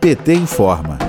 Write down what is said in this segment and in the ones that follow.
PT informa.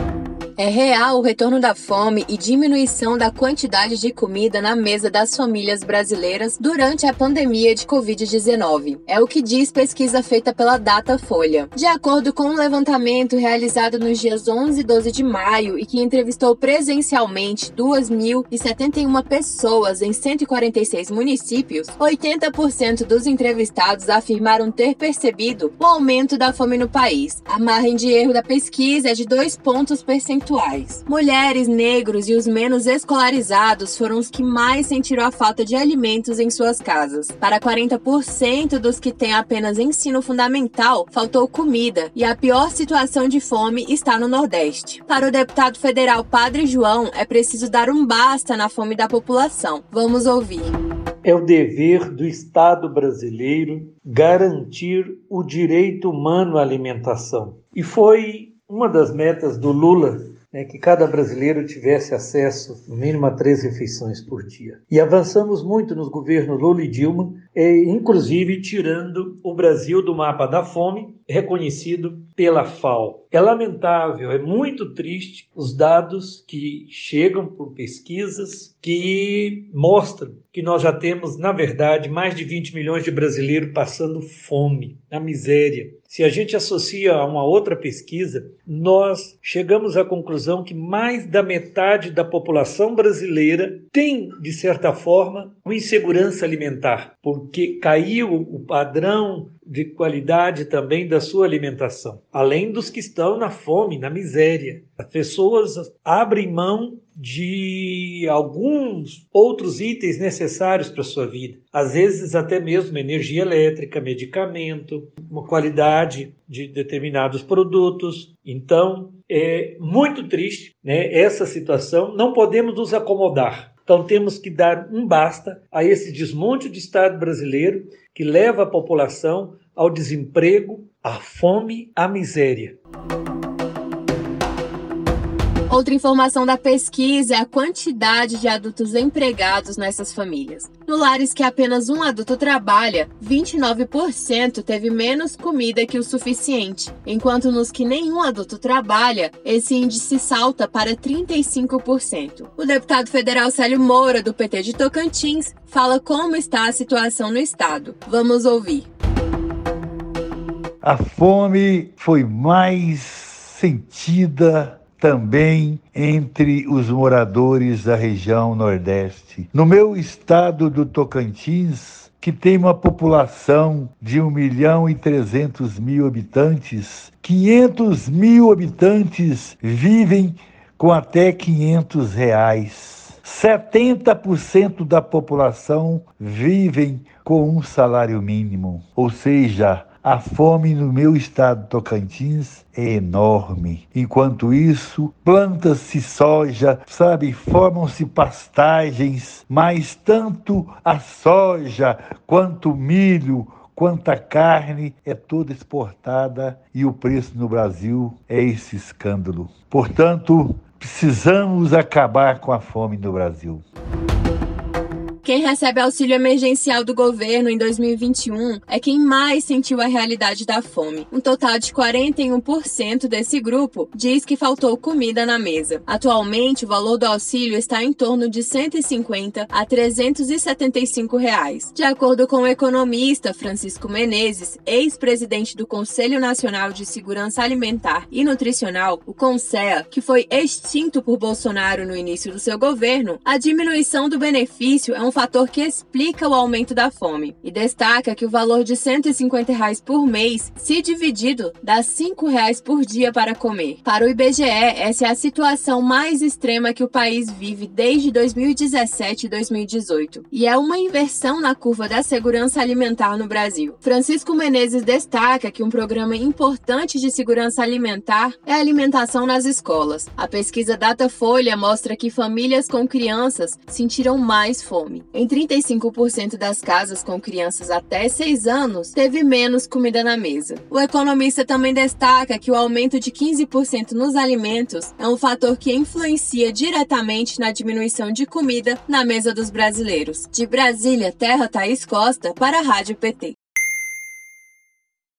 É real o retorno da fome e diminuição da quantidade de comida na mesa das famílias brasileiras durante a pandemia de Covid-19. É o que diz pesquisa feita pela Datafolha. De acordo com um levantamento realizado nos dias 11 e 12 de maio e que entrevistou presencialmente 2.071 pessoas em 146 municípios, 80% dos entrevistados afirmaram ter percebido o aumento da fome no país. A margem de erro da pesquisa é de dois pontos percentuais percentuais. Mulheres, negros e os menos escolarizados foram os que mais sentiram a falta de alimentos em suas casas. Para 40% dos que têm apenas ensino fundamental, faltou comida e a pior situação de fome está no Nordeste. Para o deputado federal Padre João, é preciso dar um basta na fome da população. Vamos ouvir. É o dever do Estado brasileiro garantir o direito humano à alimentação. E foi uma das metas do Lula né, que cada brasileiro tivesse acesso, no mínimo, a três refeições por dia. E avançamos muito nos governos Lula e Dilma, inclusive tirando o Brasil do mapa da fome, reconhecido pela FAO. É lamentável, é muito triste os dados que chegam por pesquisas que mostram que nós já temos, na verdade, mais de 20 milhões de brasileiros passando fome, na miséria. Se a gente associa a uma outra pesquisa, nós chegamos à conclusão que mais da metade da população brasileira tem, de certa forma, uma insegurança alimentar, porque caiu o padrão de qualidade também da sua alimentação, além dos que estão na fome, na miséria. As pessoas abrem mão de alguns outros itens necessários para a sua vida, às vezes até mesmo energia elétrica, medicamento, uma qualidade de determinados produtos. Então, é muito triste né, essa situação, não podemos nos acomodar. Então temos que dar um basta a esse desmonte do Estado brasileiro que leva a população ao desemprego, à fome, à miséria. Outra informação da pesquisa é a quantidade de adultos empregados nessas famílias. No lares que apenas um adulto trabalha, 29% teve menos comida que o suficiente, enquanto nos que nenhum adulto trabalha, esse índice salta para 35%. O deputado federal Célio Moura, do PT de Tocantins, fala como está a situação no estado. Vamos ouvir. A fome foi mais sentida também entre os moradores da região Nordeste. No meu estado do Tocantins, que tem uma população de 1 milhão e 300 mil habitantes, 500 mil habitantes vivem com até 500 reais. 70% da população vivem com um salário mínimo, ou seja, a fome no meu estado Tocantins é enorme. Enquanto isso, planta-se soja, sabe, formam-se pastagens, mas tanto a soja quanto o milho, quanto a carne é toda exportada e o preço no Brasil é esse escândalo. Portanto, precisamos acabar com a fome no Brasil. Quem recebe auxílio emergencial do governo em 2021 é quem mais sentiu a realidade da fome. Um total de 41% desse grupo diz que faltou comida na mesa. Atualmente, o valor do auxílio está em torno de 150 a 375 reais. De acordo com o economista Francisco Menezes, ex-presidente do Conselho Nacional de Segurança Alimentar e Nutricional, o CONSEA, que foi extinto por Bolsonaro no início do seu governo, a diminuição do benefício é um fator que explica o aumento da fome e destaca que o valor de 150 reais por mês, se dividido, dá 5 reais por dia para comer. Para o IBGE, essa é a situação mais extrema que o país vive desde 2017 e 2018 e é uma inversão na curva da segurança alimentar no Brasil. Francisco Menezes destaca que um programa importante de segurança alimentar é a alimentação nas escolas. A pesquisa Datafolha mostra que famílias com crianças sentiram mais fome. Em 35% das casas com crianças até 6 anos, teve menos comida na mesa. O economista também destaca que o aumento de 15% nos alimentos é um fator que influencia diretamente na diminuição de comida na mesa dos brasileiros. De Brasília, Terra Thaís Costa, para a Rádio PT.